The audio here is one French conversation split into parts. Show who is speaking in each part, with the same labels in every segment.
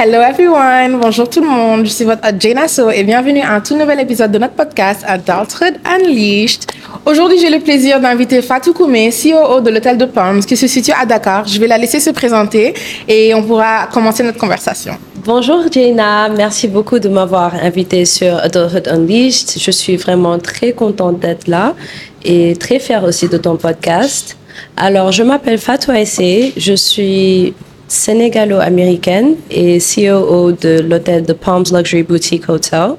Speaker 1: Hello everyone, bonjour tout le monde, je suis votre hôte Jane So et bienvenue à un tout nouvel épisode de notre podcast Adulthood Unleashed. Aujourd'hui, j'ai le plaisir d'inviter Fatou Koumé, CEO de l'hôtel de Palms qui se situe à Dakar. Je vais la laisser se présenter et on pourra commencer notre conversation.
Speaker 2: Bonjour Jaina, merci beaucoup de m'avoir invité sur Adulthood Unleashed. Je suis vraiment très contente d'être là et très fière aussi de ton podcast. Alors, je m'appelle Fatou Aissé, je suis sénégalo-américaine et CEO de l'hôtel The Palms Luxury Boutique Hotel.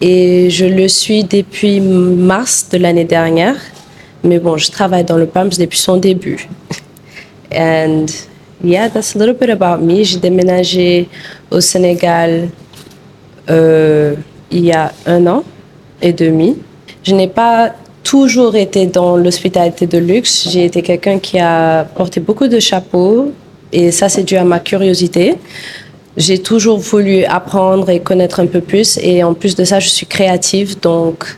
Speaker 2: Et je le suis depuis mars de l'année dernière. Mais bon, je travaille dans le Palms depuis son début. And yeah, that's a little bit about me. J'ai déménagé au Sénégal euh, il y a un an et demi. Je n'ai pas toujours été dans l'hospitalité de luxe. J'ai été quelqu'un qui a porté beaucoup de chapeaux, et ça, c'est dû à ma curiosité. J'ai toujours voulu apprendre et connaître un peu plus. Et en plus de ça, je suis créative. Donc,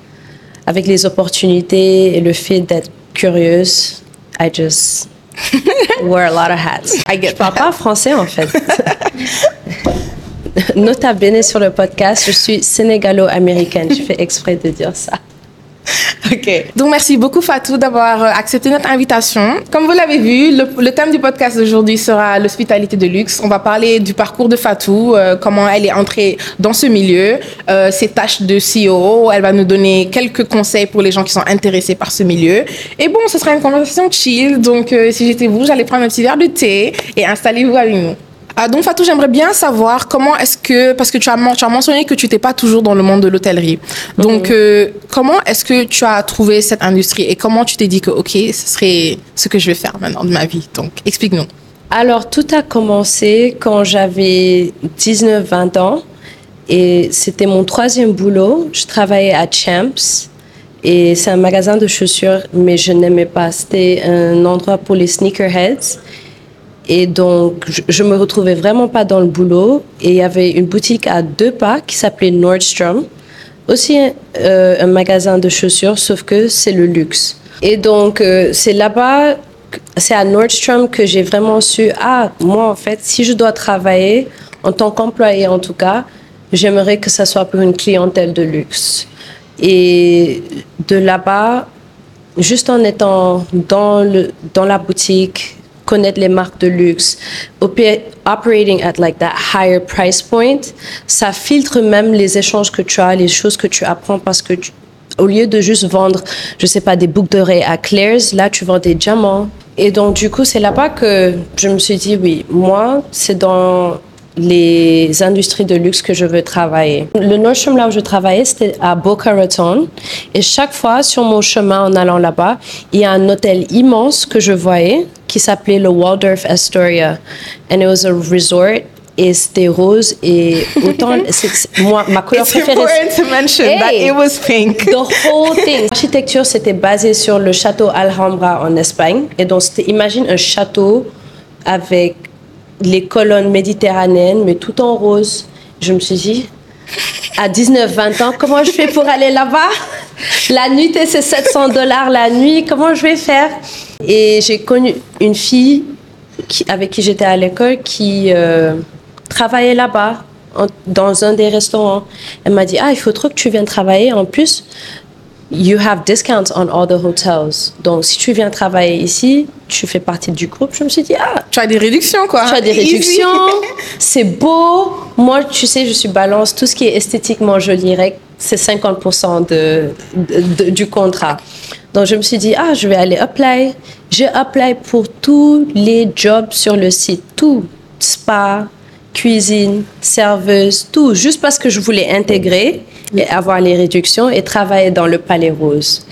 Speaker 2: avec les opportunités et le fait d'être curieuse, I just wear a lot of hats. I get je parle pas français, en fait. Nota bene sur le podcast, je suis sénégalo-américaine. Je fais exprès de dire ça.
Speaker 1: Ok. Donc, merci beaucoup, Fatou, d'avoir euh, accepté notre invitation. Comme vous l'avez vu, le, thème du podcast d'aujourd'hui sera l'hospitalité de luxe. On va parler du parcours de Fatou, euh, comment elle est entrée dans ce milieu, euh, ses tâches de CEO. Elle va nous donner quelques conseils pour les gens qui sont intéressés par ce milieu. Et bon, ce sera une conversation chill. Donc, si j'étais vous, j'allais prendre un petit verre de thé et installez-vous avec nous. Ah, donc Fatou, j'aimerais bien savoir comment est-ce que, parce que tu as, tu as mentionné que tu n'étais pas toujours dans le monde de l'hôtellerie. Donc, mhm. euh, comment est-ce que tu as trouvé cette industrie et comment tu t'es dit que, OK, ce serait ce que je vais faire maintenant de ma vie? Donc, explique-nous.
Speaker 2: Alors, tout a commencé quand j'avais 19-20 ans et c'était mon troisième boulot. Je travaillais à Champs et c'est un magasin de chaussures, mais je n'aimais pas. C'était un endroit pour les sneakerheads. Et donc, je, me retrouvais vraiment pas dans le boulot. Et il y avait une boutique à deux pas qui s'appelait Nordstrom. Aussi euh, un magasin de chaussures, sauf que c'est le luxe. Et donc, euh, c'est là-bas, c'est à Nordstrom que j'ai vraiment su, ah, moi, en fait, si je dois travailler, en tant qu'employé en tout cas, j'aimerais que ça soit pour une clientèle de luxe. Et de là-bas, juste en étant dans, le, dans la boutique, connaître les marques de luxe, operating at like that higher price point, ça filtre même les échanges que tu as, les choses que tu apprends parce que au lieu de juste vendre, je sais pas, des boucles d'oreilles à Claire's, là tu vends des diamants. Et donc du coup, c'est là-bas que je me suis dit oui, moi, c'est dans les industries de luxe que je veux travailler. Le Nordstrom, là où je travaillais, c'était à Boca Raton. Et chaque fois, sur mon chemin en allant là-bas, il y a un hôtel immense que je voyais qui s'appelait le Waldorf Astoria. And it was a resort et c'était rose et autant moi ma couleur
Speaker 1: It's
Speaker 2: préférée
Speaker 1: important to mention hey, that it was pink
Speaker 2: the whole thing l'architecture c'était basé sur le château Alhambra en Espagne et donc c'était imagine un château avec les colonnes méditerranéennes, mais tout en rose. Je me suis dit, à 19-20 ans, comment je fais pour aller là-bas? La nuit, c'est 700 dollars la nuit, comment je vais faire? Et j'ai connu une fille avec qui j'étais à l'école qui euh, travaillait là-bas, dans un des restaurants. Elle m'a dit, ah, il faut trop que tu viennes travailler. En plus, you have discounts on all the hotels. Donc, si tu viens travailler ici, tu fais partie du groupe. Je me suis dit, ah.
Speaker 1: Tu as des réductions, quoi.
Speaker 2: Tu as des réductions. c'est beau. Moi, tu sais, je suis balance. Tout ce qui est esthétiquement joli, c'est 50% de, du contrat. Donc, je me suis dit, ah, je vais aller apply. J'ai apply pour tous les jobs sur le site. Tout. Spa, cuisine, serveuse, tout. Juste parce que je voulais intégrer et avoir les réductions et travailler dans le Palais Rose.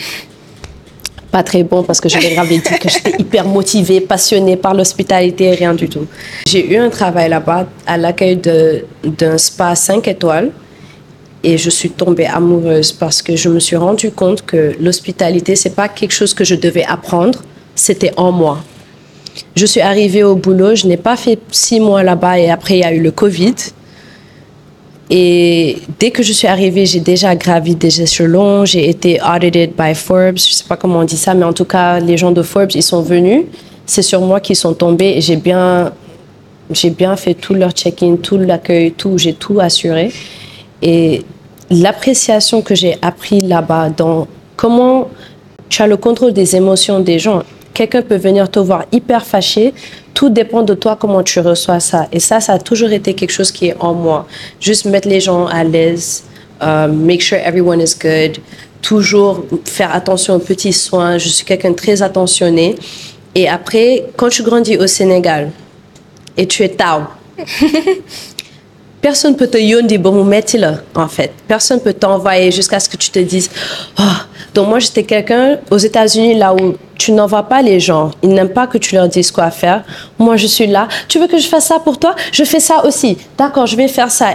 Speaker 2: Pas très bon parce que je l'ai dit que j'étais hyper motivée, passionnée par l'hospitalité, rien du tout. J'ai eu un travail là-bas à l'accueil d'un spa 5 étoiles et je suis tombée amoureuse parce que je me suis rendu compte que l'hospitalité, c'est pas quelque chose que je devais apprendre, c'était en moi. Je suis arrivée au boulot, je n'ai pas fait six mois là-bas et après il y a eu le Covid. Et dès que je suis arrivée, j'ai déjà gravi des échelons. J'ai été audited by Forbes. Je sais pas comment on dit ça, mais en tout cas, les gens de Forbes, ils sont venus. C'est sur moi qu'ils sont tombés j'ai bien j'ai bien fait tout leur check-in, tout l'accueil, tout, j'ai tout assuré. Et l'appréciation que j'ai appris là-bas dans comment tu as le contrôle des émotions des gens. Quelqu'un peut venir te voir hyper fâché. Tout dépend de toi comment tu reçois ça. Et ça, ça a toujours été quelque chose qui est en moi. Juste mettre les gens à l'aise, euh, make sure everyone is good, toujours faire attention aux petits soins. Je suis quelqu'un très attentionné. Et après, quand tu grandis au Sénégal et tu es tao, personne peut te yondi bon là, en fait. Personne peut t'envoyer jusqu'à ce que tu te dises, oh. Donc moi, j'étais quelqu'un aux États-Unis là où tu n'envoies pas les gens. Ils n'aiment pas que tu leur dises quoi faire. Moi, je suis là. Tu veux que je fasse ça pour toi? Je fais ça aussi. D'accord, je vais faire ça.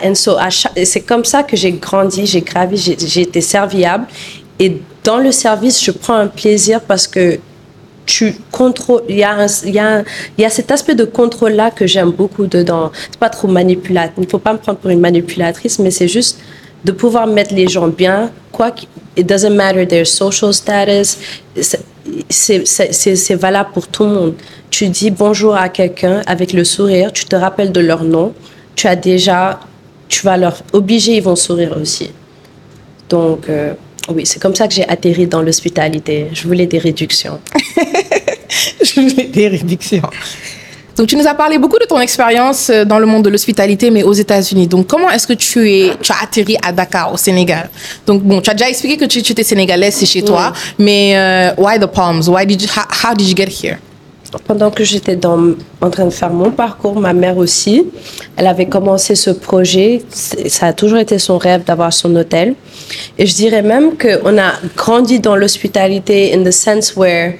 Speaker 2: Et c'est comme ça que j'ai grandi, j'ai gravi, j'ai été serviable. Et dans le service, je prends un plaisir parce que tu contrôles. Il y, a y a y a cet aspect de contrôle-là que j'aime beaucoup dedans. C'est pas trop manipulateur. Il ne faut pas me prendre pour une manipulatrice, mais c'est juste de pouvoir mettre les gens bien, quoi it doesn't matter their social status, c'est valable pour tout le monde. Tu dis bonjour à quelqu'un avec le sourire, tu te rappelles de leur nom, tu as déjà, tu vas leur obliger, ils vont sourire aussi. Donc, euh, oui, c'est comme ça que j'ai atterri dans l'hospitalité. Je voulais des réductions.
Speaker 1: Je voulais des réductions. Donc, tu nous as parlé beaucoup de ton expérience euh, dans le monde de l'hospitalité, mais aux États-Unis. Donc, comment est-ce que tu, es, tu as atterri à Dakar, au Sénégal? Donc, bon, tu as déjà expliqué que tu, étais sénégalaise, c'est chez toi, mais euh, why the Palms? Why did you, how, did you get here?
Speaker 2: Pendant que j'étais en train de faire mon parcours, ma mère aussi, elle avait commencé ce projet. Ça a toujours été son rêve d'avoir son hôtel. Et je dirais même qu'on a grandi dans l'hospitalité in the sense where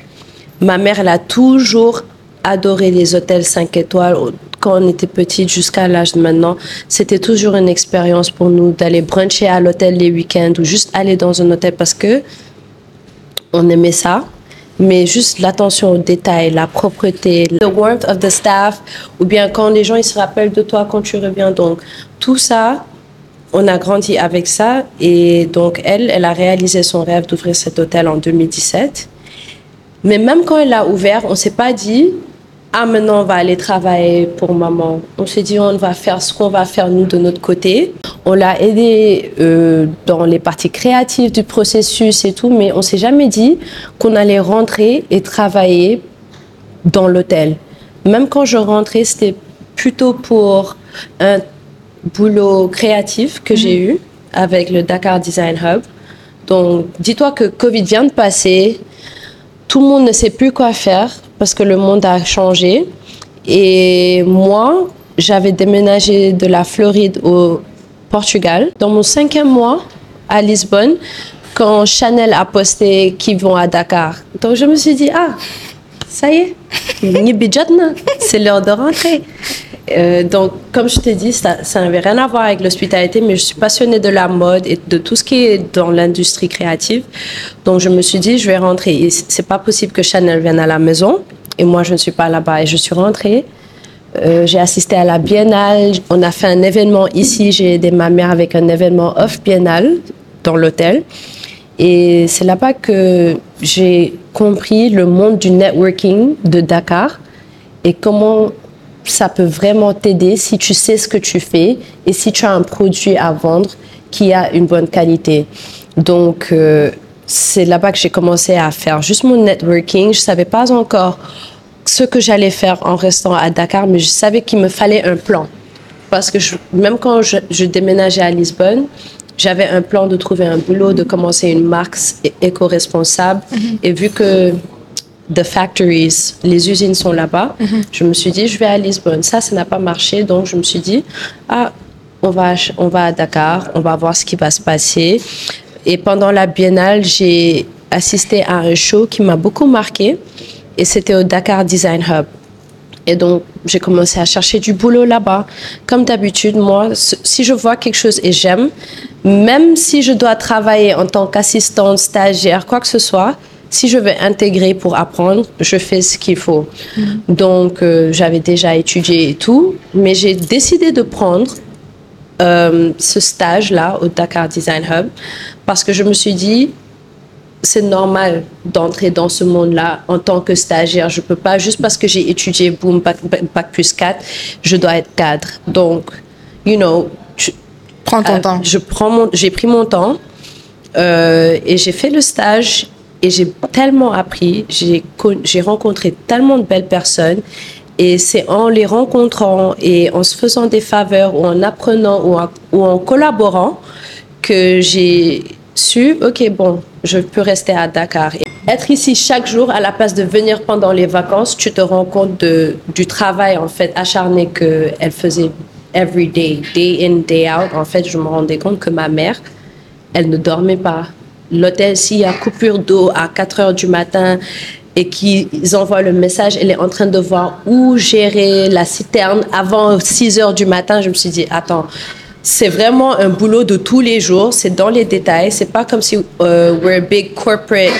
Speaker 2: ma mère, elle a toujours adoré les hôtels 5 étoiles quand on était petite jusqu'à l'âge de maintenant. C'était toujours une expérience pour nous d'aller bruncher à l'hôtel les week-ends ou juste aller dans un hôtel parce que on aimait ça. Mais juste l'attention aux détails, la propreté, the warmth of the staff, ou bien quand les gens ils se rappellent de toi quand tu reviens. Donc tout ça, on a grandi avec ça. Et donc elle, elle a réalisé son rêve d'ouvrir cet hôtel en 2017. Mais même quand elle l'a ouvert, on s'est pas dit, ah maintenant on va aller travailler pour maman. On s'est dit on va faire ce qu'on va faire nous de notre côté. On l'a aidé euh, dans les parties créatives du processus et tout, mais on s'est jamais dit qu'on allait rentrer et travailler dans l'hôtel. Même quand je rentrais, c'était plutôt pour un boulot créatif que j'ai mhm. eu avec le Dakar Design Hub. Donc, dis-toi que Covid vient de passer, tout le monde ne sait plus quoi faire parce que le monde a changé. Et moi, j'avais déménagé de la Floride au Portugal. Dans mon cinquième mois à Lisbonne, quand Chanel a posté qu'ils vont à Dakar. Donc je me suis dit, ah, ça y est, c'est l'heure de rentrer. Euh, donc, comme je t'ai dit, ça, n'avait rien à voir avec l'hospitalité, mais je suis passionnée de la mode et de tout ce qui est dans l'industrie créative. Donc, je me suis dit, je vais rentrer. C'est pas possible que Chanel vienne à la maison et moi, je ne suis pas là-bas. Et je suis rentrée. Euh, j'ai assisté à la biennale. On a fait un événement ici. J'ai aidé ma mère avec un événement off biennale dans l'hôtel. Et c'est là-bas que j'ai compris le monde du networking de Dakar et comment ça peut vraiment t'aider si tu sais ce que tu fais et si tu as un produit à vendre qui a une bonne qualité. Donc, euh, c'est là-bas que j'ai commencé à faire juste mon networking. Je savais pas encore ce que j'allais faire en restant à Dakar, mais je savais qu'il me fallait un plan. Parce que même quand je, déménageais à Lisbonne, j'avais un plan de trouver un boulot, de commencer une marque éco-responsable. Mm-hmm. Et vu que the factories, les usines sont là-bas. Mhm. Je me suis dit, je vais à Lisbonne. Ça, ça n'a pas marché. Donc, je me suis dit, ah, on va, on va à Dakar, on va voir ce qui va se passer. Et pendant la biennale, j'ai assisté à un show qui m'a beaucoup marqué. Et c'était au Dakar Design Hub. Et donc, j'ai commencé à chercher du boulot là-bas. Comme d'habitude, moi, si je vois quelque chose et j'aime, même si je dois travailler en tant qu'assistante, stagiaire, quoi que ce soit, si je veux intégrer pour apprendre, je fais ce qu'il faut. Mm. Donc, euh, j'avais déjà étudié et tout, mais j'ai décidé de prendre euh, ce stage-là au Dakar Design Hub parce que je me suis dit, c'est normal d'entrer dans ce monde-là en tant que stagiaire. Je peux pas, juste parce que j'ai étudié, boom, bac, plus 4, je dois être cadre. Donc, you know.
Speaker 1: Prends ton euh, temps.
Speaker 2: Je prends mon, j'ai pris mon temps euh, et j'ai fait le stage et j'ai tellement appris. J'ai, j'ai rencontré tellement de belles personnes. Et c'est en les rencontrant et en se faisant des faveurs ou en apprenant ou ou en collaborant que j'ai su, ok, bon, je peux rester à Dakar. Être ici chaque jour à la place de venir pendant les vacances, tu te rends compte du travail en fait acharné qu'elle faisait every day, day in, day out. En fait, je me rendais compte que ma mère, elle ne dormait pas. L'hôtel, s'il y a coupure d'eau à 4 heures du matin et qu'ils envoient le message, elle est en train de voir où gérer la citerne avant 6 heures du matin. Je me suis dit, attends, c'est vraiment un boulot de tous les jours. C'est dans les détails. C'est pas comme si euh, we're a big corporate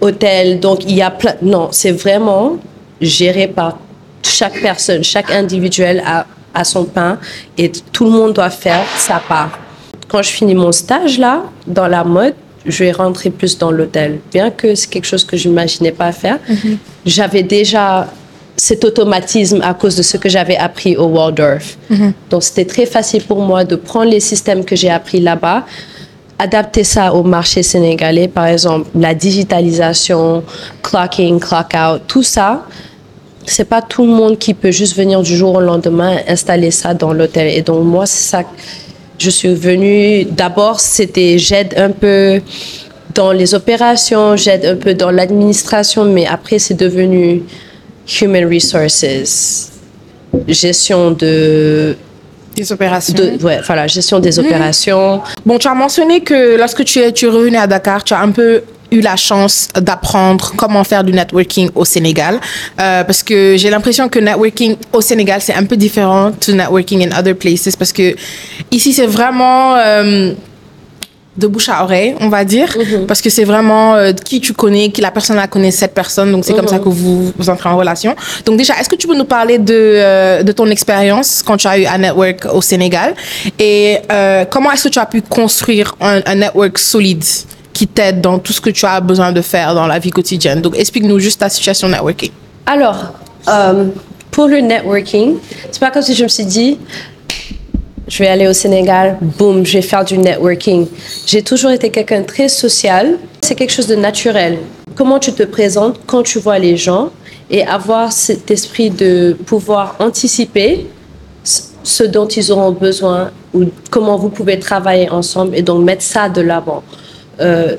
Speaker 2: hotel. Donc il y a plein. Non, c'est vraiment géré par chaque personne, chaque individuel a, a son pain et tout le monde doit faire sa part. Quand je finis mon stage là, dans la mode, je vais rentrer plus dans l'hôtel. Bien que c'est quelque chose que je n'imaginais pas faire, mm-hmm. j'avais déjà cet automatisme à cause de ce que j'avais appris au Waldorf. Mhm. Donc c'était très facile pour moi de prendre les systèmes que j'ai appris là-bas, adapter ça au marché sénégalais, par exemple la digitalisation, clocking, clock out, tout ça. C'est pas tout le monde qui peut juste venir du jour au lendemain installer ça dans l'hôtel. Et donc moi c'est ça. Je suis venue. D'abord c'était j'aide un peu dans les opérations, j'aide un peu dans l'administration, mais après c'est devenu human resources, gestion de
Speaker 1: des opérations.
Speaker 2: De, ouais, voilà, gestion des mhm. opérations.
Speaker 1: Bon, tu as mentionné que lorsque tu es, tu es revenu à Dakar, tu as un peu eu la chance d'apprendre comment faire du networking au Sénégal euh, parce que j'ai l'impression que networking au Sénégal c'est un peu différent de networking in other places parce que ici c'est vraiment euh, de bouche à oreille, on va dire, mhm. parce que c'est vraiment euh, qui tu connais, qui la personne la connaît cette personne, donc c'est comme ça mhm. que vous, vous entrez en relation. Donc déjà, est-ce que tu peux nous parler de, euh, de ton expérience quand tu as eu un network au Sénégal et euh, comment est-ce que tu as pu construire un, un network solide qui t'aide dans tout ce que tu as besoin de faire dans la vie quotidienne? Donc explique-nous juste ta situation networking.
Speaker 2: Alors, pour le networking, c'est pas comme si je me suis dit je vais aller au Sénégal, boum, je vais faire du networking. J'ai toujours été quelqu'un de très social. C'est quelque chose de naturel. Comment tu te présentes quand tu vois les gens et avoir cet esprit de pouvoir anticiper ce dont ils auront besoin ou comment vous pouvez travailler ensemble et donc mettre ça de l'avant. Euh,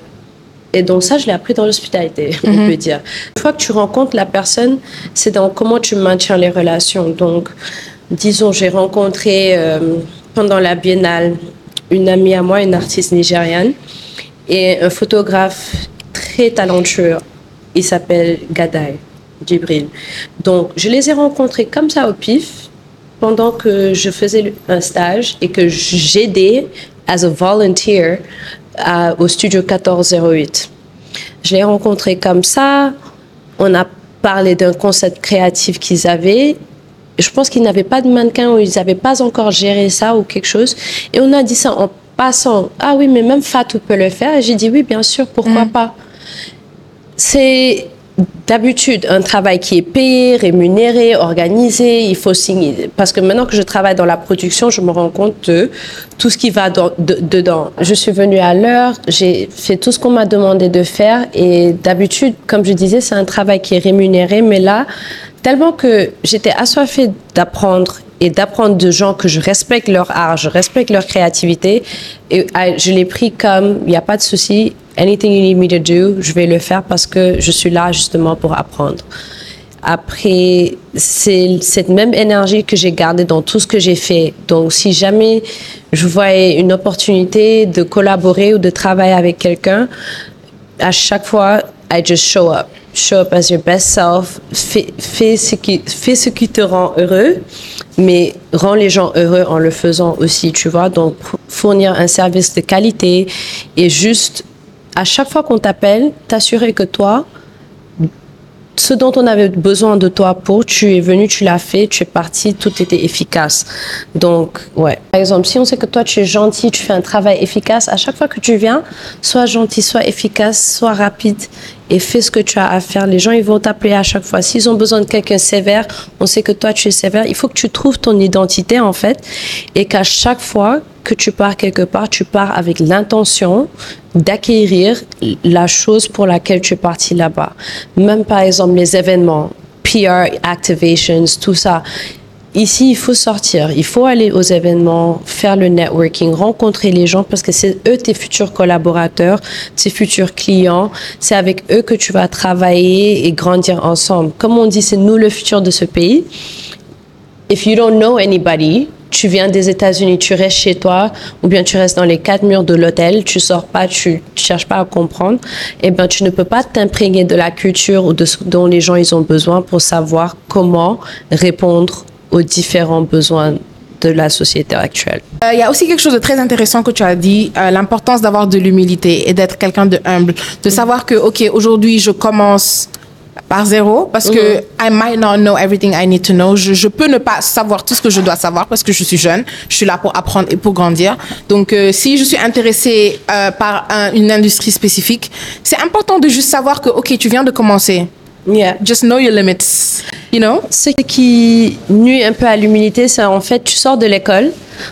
Speaker 2: et donc ça, je l'ai appris dans l'hospitalité, on mhm. peut dire. Une fois que tu rencontres la personne, c'est dans comment tu maintiens les relations. Donc, disons, j'ai rencontré euh, pendant la biennale une amie à moi, une artiste nigériane, et un photographe très talentueux. Il s'appelle Gadai Djibril. Donc, je les ai rencontrés comme ça au pif pendant que je faisais un stage et que j'aidais as a volunteer au studio 1408. Je les ai rencontrés comme ça. On a parlé d'un concept créatif qu'ils avaient je pense qu'ils n'avaient pas de mannequin ou ils n'avaient pas encore géré ça ou quelque chose. Et on a dit ça en passant. Ah oui, mais même Fatou peut le faire. Et j'ai dit oui, bien sûr, pourquoi mm. pas? C'est d'habitude un travail qui est payé, rémunéré, organisé, il faut signer. Parce que maintenant que je travaille dans la production, je me rends compte de tout ce qui va dedans. Je suis venue à l'heure, j'ai fait tout ce qu'on m'a demandé de faire et d'habitude, comme je disais, c'est un travail qui est rémunéré, mais là, tellement que j'étais assoiffée d'apprendre et d'apprendre de gens que je respecte leur art, je respecte leur créativité. Et ah, je l'ai pris comme, il n'y a pas de souci, anything you need me to do, je vais le faire parce que je suis là justement pour apprendre. Après, c'est cette même énergie que j'ai gardée dans tout ce que j'ai fait. Donc, si jamais je voyais une opportunité de collaborer ou de travailler avec quelqu'un, à chaque fois, I just show up show up as your best self, fais, ce qui, fais ce qui te rend heureux, mais rends les gens heureux en le faisant aussi, tu vois. Donc, fournir un service de qualité et juste, à chaque fois qu'on t'appelle, t'assurer que toi, ce dont on avait besoin de toi pour, tu es venu, tu l'as fait, tu es parti, tout était efficace. Donc, ouais. Par exemple, si on sait que toi, tu es gentil, tu fais un travail efficace, à chaque fois que tu viens, sois gentil, sois efficace, sois rapide et fais ce que tu as à faire. Les gens, ils vont t'appeler à chaque fois. S'ils ont besoin de quelqu'un sévère, on sait que toi, tu es sévère. Il faut que tu trouves ton identité, en fait, et qu'à chaque fois que tu pars quelque part, tu pars avec l'intention d'acquérir la chose pour laquelle tu es parti là-bas. Même par exemple les événements, PR activations, tout ça. Ici, il faut sortir, il faut aller aux événements, faire le networking, rencontrer les gens parce que c'est eux tes futurs collaborateurs, tes futurs clients. C'est avec eux que tu vas travailler et grandir ensemble. Comme on dit, c'est nous le futur de ce pays. If you don't know anybody, tu viens des États-Unis, tu restes chez toi, ou bien tu restes dans les quatre murs de l'hôtel, tu sors pas, tu, tu cherches pas à comprendre, eh ben tu ne peux pas t'imprégner de la culture ou de ce dont les gens ils ont besoin pour savoir comment répondre aux différents besoins de la société actuelle.
Speaker 1: Euh, Il y a aussi quelque chose de très intéressant que tu as dit, euh, l'importance d'avoir de l'humilité et d'être quelqu'un de humble, de savoir que ok aujourd'hui je commence par zéro parce que I might not know everything I need to know. Je, je peux ne pas savoir tout ce que je dois savoir parce que je suis jeune. Je suis là pour apprendre et pour grandir. Donc, euh, si je suis intéressée euh, par un- une industrie spécifique, c'est important de juste savoir que, OK, tu viens de commencer.
Speaker 2: Yeah.
Speaker 1: Just know your limits. You know?
Speaker 2: Ce qui nuit un peu à l'humilité, c'est en fait, tu sors de l'école,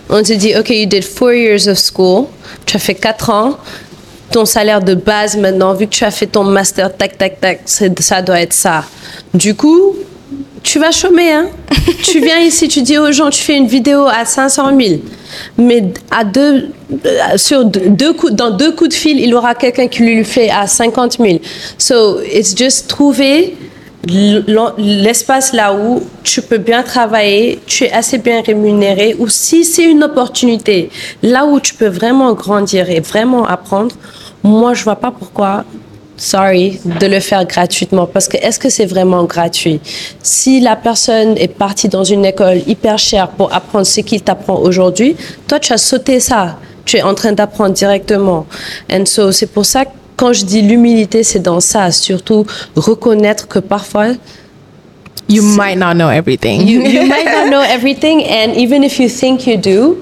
Speaker 2: on te dit, OK, you did four years of school, tu as fait quatre ans, ton salaire de base maintenant, vu que tu as fait ton master, tac, tac, tac, ça doit être ça. Du coup, tu vas chômer, hein. tu viens ici, tu dis aux gens, tu fais une vidéo à 500 000, mais à deux, euh, sur deux, coups, dans deux coups de fil, il aura quelqu'un qui lui le fait à 50 000. So, it's just trouver l'espace là où tu peux bien travailler, tu es assez bien rémunéré, ou si c'est une opportunité, là où tu peux vraiment grandir et vraiment apprendre, moi je vois pas pourquoi, sorry, de le faire gratuitement, parce que est-ce que c'est vraiment gratuit? Si la personne est partie dans une école hyper chère pour apprendre ce qu'il t'apprend aujourd'hui, toi tu as sauté ça, tu es en train d'apprendre directement. And so c'est pour ça que quand je dis l'humilité, c'est dans ça, surtout reconnaître que parfois,
Speaker 1: You might not know everything.
Speaker 2: you, you might not know everything, and even if you think you do,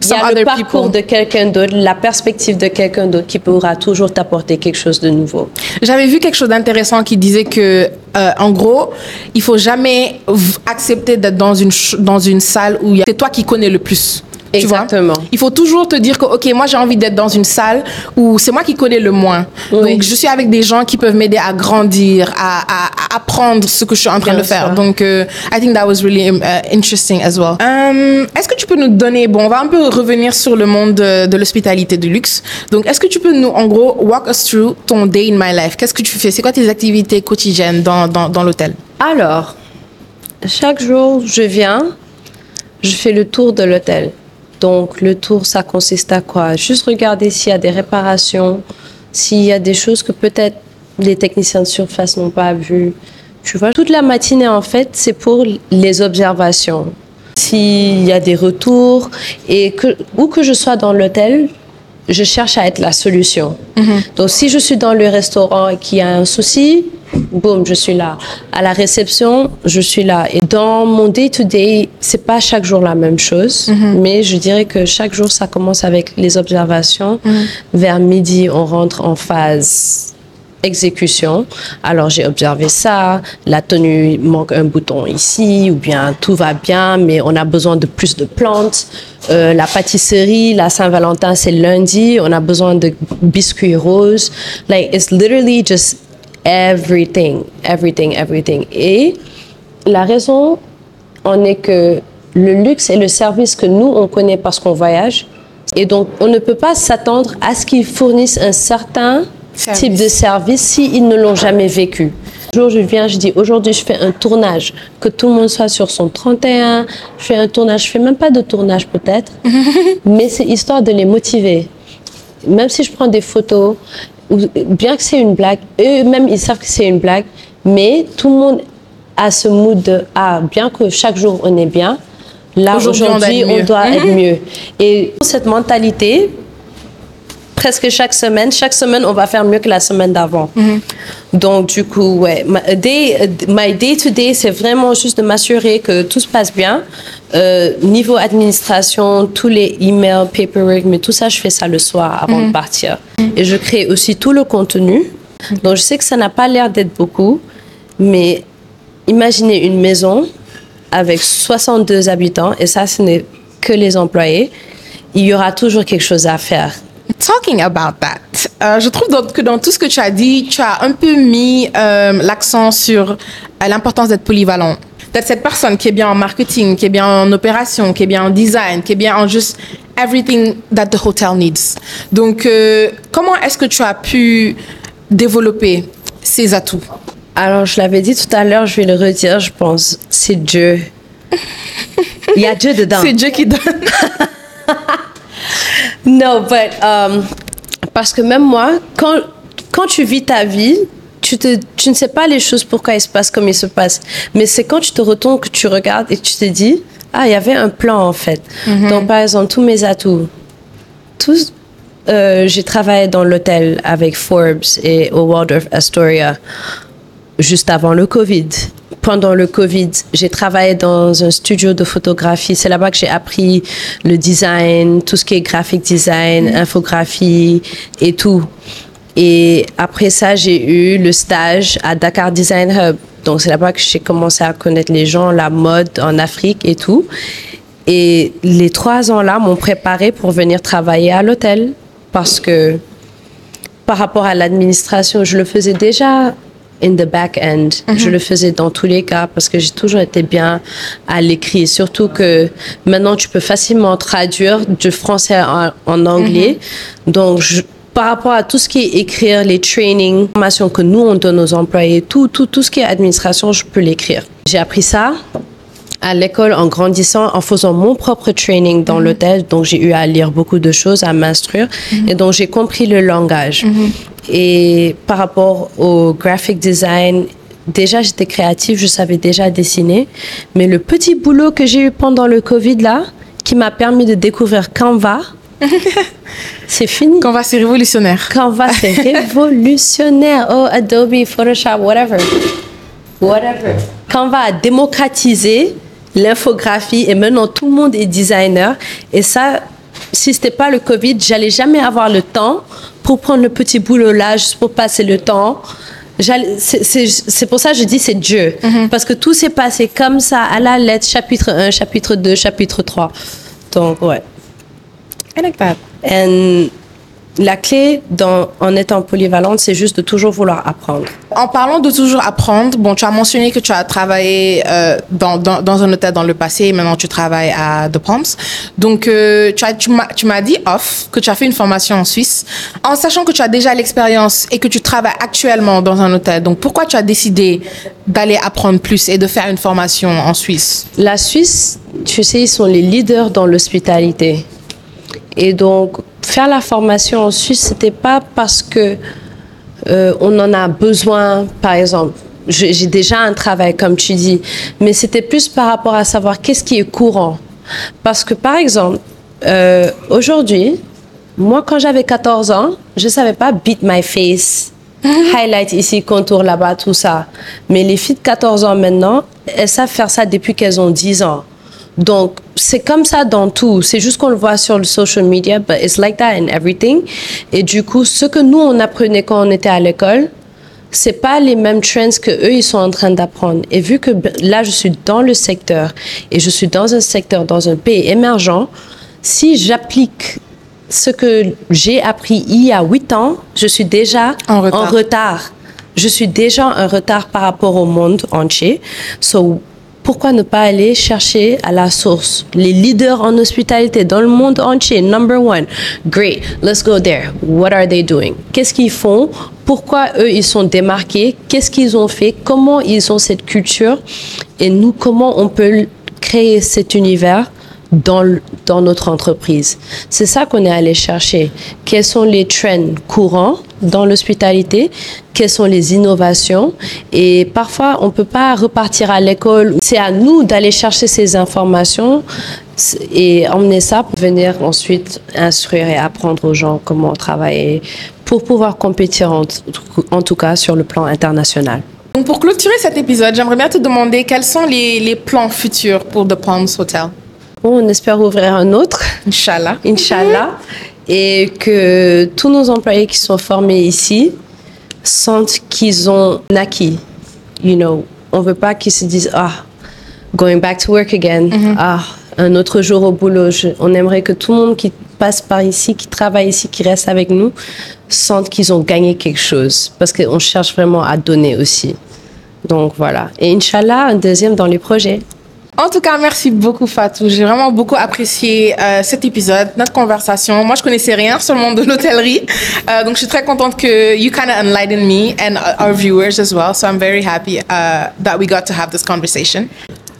Speaker 2: il y a le parcours
Speaker 1: people.
Speaker 2: de quelqu'un d'autre, la perspective de quelqu'un d'autre qui pourra toujours t'apporter quelque chose de nouveau.
Speaker 1: J'avais vu quelque chose d'intéressant qui disait que, euh, en gros, il faut jamais accepter d'être dans une dans une salle où c'est toi qui connais le plus. Tu vois?
Speaker 2: Exactement.
Speaker 1: Il faut toujours te dire que, ok, moi j'ai envie d'être dans une salle où c'est moi qui connais le moins.
Speaker 2: Oui.
Speaker 1: Donc je suis avec des gens qui peuvent m'aider à grandir, à, à- à apprendre ce que je suis en train
Speaker 2: Bien
Speaker 1: de faire. Donc euh, I think that was really um, uh, interesting as well. Um, est-ce que tu peux nous donner, bon, on va un peu revenir sur le monde de, de l'hospitalité de luxe. Donc est-ce que tu peux nous, en gros, walk us through ton day in my life? Qu'est-ce que tu fais? C'est quoi tes activités quotidiennes dans, dans, dans l'hôtel?
Speaker 2: Alors, chaque jour, je viens, je fais le tour de l'hôtel. Donc, le tour, ça consiste à quoi? Juste regarder s'il y a des réparations, s'il y a des choses que peut-être les techniciens de surface n'ont pas vues. Tu vois, toute la matinée, en fait, c'est pour les observations. S'il y a des retours, et que, où que je sois dans l'hôtel, je cherche à être la solution. Donc, si je suis dans le restaurant et qu'il y a un souci, boum, je suis là. À la réception, je suis là. Et dans mon day-to-day, c'est pas chaque jour la même chose, mais je dirais que chaque jour, ça commence avec les observations. Vers midi, on rentre en phase exécution. Alors j'ai observé ça, la tenue manque un bouton ici, ou bien tout va bien, mais on a besoin de plus de plantes. Euh, la pâtisserie, la Saint-Valentin, c'est lundi, on a besoin de biscuits roses. Like it's literally just everything, everything, everything. Et la raison en est que le luxe est le service que nous on connaît parce qu'on voyage. Et donc, on ne peut pas s'attendre à ce qu'ils fournissent un certain
Speaker 1: Service.
Speaker 2: type de service s'ils ne l'ont jamais vécu. Un jour, je viens, je dis aujourd'hui, je fais un tournage, que tout le monde soit sur son 31. Je fais un tournage, je fais même pas de tournage peut-être, mais c'est histoire de les motiver. Même si je prends des photos, bien que c'est une blague, eux-mêmes ils savent que c'est une blague, mais tout le monde a ce mood de ah, bien que chaque jour on est bien, là
Speaker 1: Aujourd'hui, on doit être mieux.
Speaker 2: doit être mieux. Et cette mentalité, presque chaque semaine. Chaque semaine, on va faire mieux que la semaine d'avant. Donc, du coup, ouais, ma day, my day to day, c'est vraiment juste de m'assurer que tout se passe bien. Euh, niveau administration, tous les emails, paperwork, mais tout ça, je fais ça le soir avant de partir. Et je crée aussi tout le contenu. Donc, je sais que ça n'a pas l'air d'être beaucoup, mais imaginez une maison avec 62 habitants, et ça, ce n'est que les employés. Il y aura toujours quelque chose à faire.
Speaker 1: Talking about that, euh, je trouve que dans tout ce que tu as dit, tu as un peu mis euh, l'accent sur euh, l'importance d'être polyvalent. D'être cette personne qui est bien en marketing, qui est bien en opération, qui est bien en design, qui est bien en juste everything that the hotel needs. Donc, euh, comment est-ce que tu as pu développer ces atouts?
Speaker 2: Alors, je l'avais dit tout à l'heure, je vais le redire, je pense. C'est Dieu. Il y a Dieu dedans.
Speaker 1: C'est Dieu qui donne.
Speaker 2: Non, but, um, parce que même moi, quand, quand tu vis ta vie, tu, te, tu ne sais pas les choses pourquoi elles se passent comme elles se passent. Mais c'est quand tu te retournes que tu regardes et tu te dis, ah, il y avait un plan en fait. Donc, par exemple, tous mes atouts, tous, euh, j'ai travaillé dans l'hôtel avec Forbes et au Waldorf Astoria juste avant le Covid. Pendant le Covid, j'ai travaillé dans un studio de photographie. C'est là-bas que j'ai appris le design, tout ce qui est graphic design, infographie et tout. Et après ça, j'ai eu le stage à Dakar Design Hub. Donc c'est là-bas que j'ai commencé à connaître les gens, la mode en Afrique et tout. Et les trois ans-là m'ont préparé pour venir travailler à l'hôtel parce que par rapport à l'administration, je le faisais déjà in the back end. Je le faisais dans tous les cas parce que j'ai toujours été bien à l'écrit. Surtout que maintenant, tu peux facilement traduire du français en, en anglais. Donc, je- par rapport à tout ce qui est écrire, les trainings, formations que nous, on donne aux employés, tout, tout, tout ce qui est administration, je peux l'écrire. J'ai appris ça à l'école en grandissant, en faisant mon propre training dans l'hôtel. Donc, j'ai eu à lire beaucoup de choses, à m'instruire. Et donc, j'ai compris le langage. Et par rapport au graphic design, déjà, j'étais créative, je savais déjà dessiner. Mais le petit boulot que j'ai eu pendant le Covid, là, qui m'a permis de découvrir Canva, c'est fini.
Speaker 1: Canva, c'est révolutionnaire.
Speaker 2: Canva, c'est révolutionnaire. Oh, Adobe, Photoshop, whatever. Whatever. Canva a démocratisé l'infographie et maintenant tout le monde est designer. Et ça, si c'était pas le Covid, j'allais jamais avoir le temps pour prendre le petit boulot là, juste pour passer le temps. C'est pour ça que je dis c'est Dieu. Parce que tout s'est passé comme ça, à la lettre, chapitre 1, chapitre 2, chapitre 3. Donc, ouais.
Speaker 1: I like that.
Speaker 2: And la clé dans, en étant polyvalente, c'est juste de toujours vouloir apprendre.
Speaker 1: En parlant de toujours apprendre, bon, tu as mentionné que tu as travaillé euh, dans, dans, dans un hôtel dans le passé et maintenant tu travailles à The Palms. Donc, euh, tu as- tu m'as tu m'as dit off que tu as fait une formation en Suisse. En sachant que tu as déjà l'expérience et que tu travailles actuellement dans un hôtel, donc pourquoi tu as décidé d'aller apprendre plus et de faire une formation en Suisse?
Speaker 2: La Suisse, tu sais, ils sont les leaders dans l'hospitalité. Et donc, faire la formation en Suisse, c'était pas parce que euh, on en a besoin, par exemple. J'ai déjà un travail, comme tu dis, mais c'était plus par rapport à savoir qu'est-ce qui est courant. Parce que, par exemple, euh, aujourd'hui, moi, quand j'avais 14 ans, je savais pas beat my face, highlight ici, contour là-bas, tout ça. Mais les filles de 14 ans maintenant, elles savent faire ça depuis qu'elles ont 10 ans. Donc, c'est comme ça dans tout. C'est juste qu'on le voit sur le social media, but it's like that in everything. Et du coup, ce que nous, on apprenait quand on était à l'école, c'est pas les mêmes trends que eux ils sont en train d'apprendre. Et vu que là je suis dans le secteur et je suis dans un secteur dans un pays émergent, si j'applique ce que j'ai appris il y a huit ans, je suis déjà
Speaker 1: En retard.
Speaker 2: retard. Je suis déjà en retard par rapport au monde entier. So, pourquoi ne pas aller chercher à la source? Les leaders en hospitalité dans le monde entier number one. Great let's go there. What are they doing? Qu'est-ce qu'ils font? Pourquoi eux ils sont démarqués? Qu'est-ce qu'ils ont fait? Comment ils ont cette culture? Et nous comment on peut créer cet univers dans, dans notre entreprise. C'est ça qu'on est allé chercher. Quels sont les trends courants dans l'hospitalité? Quelles sont les innovations? Et parfois, on ne peut pas repartir à l'école. C'est à nous d'aller chercher ces informations et emmener ça pour venir ensuite instruire et apprendre aux gens comment travailler pour pouvoir compétir en, tout cas sur le plan international.
Speaker 1: Donc pour clôturer cet épisode, j'aimerais bien te demander quels sont les, les plans futurs pour The Palms Hotel.
Speaker 2: On espère ouvrir un autre.
Speaker 1: Inch'Allah.
Speaker 2: Inch'Allah. Et que tous nos employés qui sont formés ici sentent qu'ils ont acquis. You know, on veut pas qu'ils se disent, ah, going back to work again. Ah, un autre jour au boulot. Je- on aimerait que tout le monde qui passe par ici, qui travaille ici, qui reste avec nous, sentent qu'ils ont gagné quelque chose. Parce qu'on cherche vraiment à donner aussi. Donc voilà. Et Inch'Allah, un deuxième dans les projets.
Speaker 1: En tout cas, merci beaucoup Fatou. J'ai vraiment beaucoup apprécié euh, cet épisode, notre conversation. Moi, je connaissais rien sur le monde de l'hôtellerie, Euh, donc je suis très contente que you kind of enlightened me and uh, our viewers as well. So I'm very happy uh, that we got to have this conversation.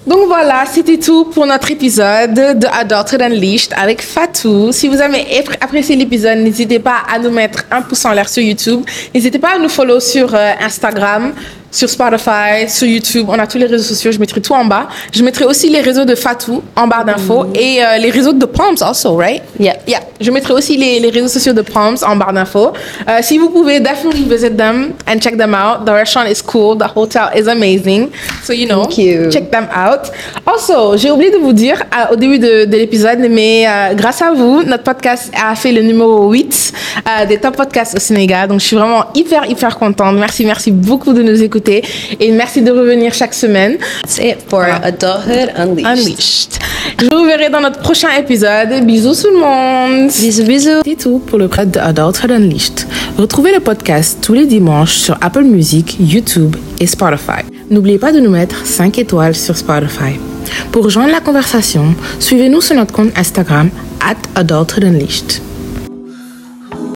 Speaker 1: Donc voilà, c'était tout pour notre épisode de Adulthood Unleashed avec Fatou. Si vous avez apprécié l'épisode, n'hésitez pas à nous mettre un pouce en l'air sur YouTube. N'hésitez pas à nous follow sur euh, Instagram, sur Spotify, sur YouTube. On a tous les réseaux sociaux. Je mettrai tout en bas. Je mettrai aussi les réseaux de Fatou en barre d'infos et euh, les réseaux de Palms also, right?
Speaker 2: Yeah.
Speaker 1: Yeah. Je mettrai aussi les, les réseaux sociaux de Palms en barre d'infos. Euh, si vous pouvez, definitely visit them and check them out. The restaurant is cool. The hotel is amazing. So, you know,
Speaker 2: you.
Speaker 1: check them out. Also, j'ai oublié de vous dire euh, au début de, de l'épisode, mais euh, grâce à vous, notre podcast a fait le numéro 8 euh, des top podcasts au Sénégal. Donc, je suis vraiment hyper, hyper contente. Merci, merci beaucoup de nous écouter et merci de revenir chaque semaine.
Speaker 2: That's it for Adulthood Unleashed.
Speaker 1: Unleashed. Je vous verrai dans notre prochain épisode. Bisous tout le monde.
Speaker 2: Bisous, bisous.
Speaker 1: C'est tout pour le code de Adulthood Unleashed. Retrouvez le podcast tous les dimanches sur Apple Music, YouTube et Spotify. N'oubliez pas de nous mettre 5 étoiles sur Spotify. Pour rejoindre la conversation, suivez-nous sur notre compte Instagram at Adulthood Unleashed.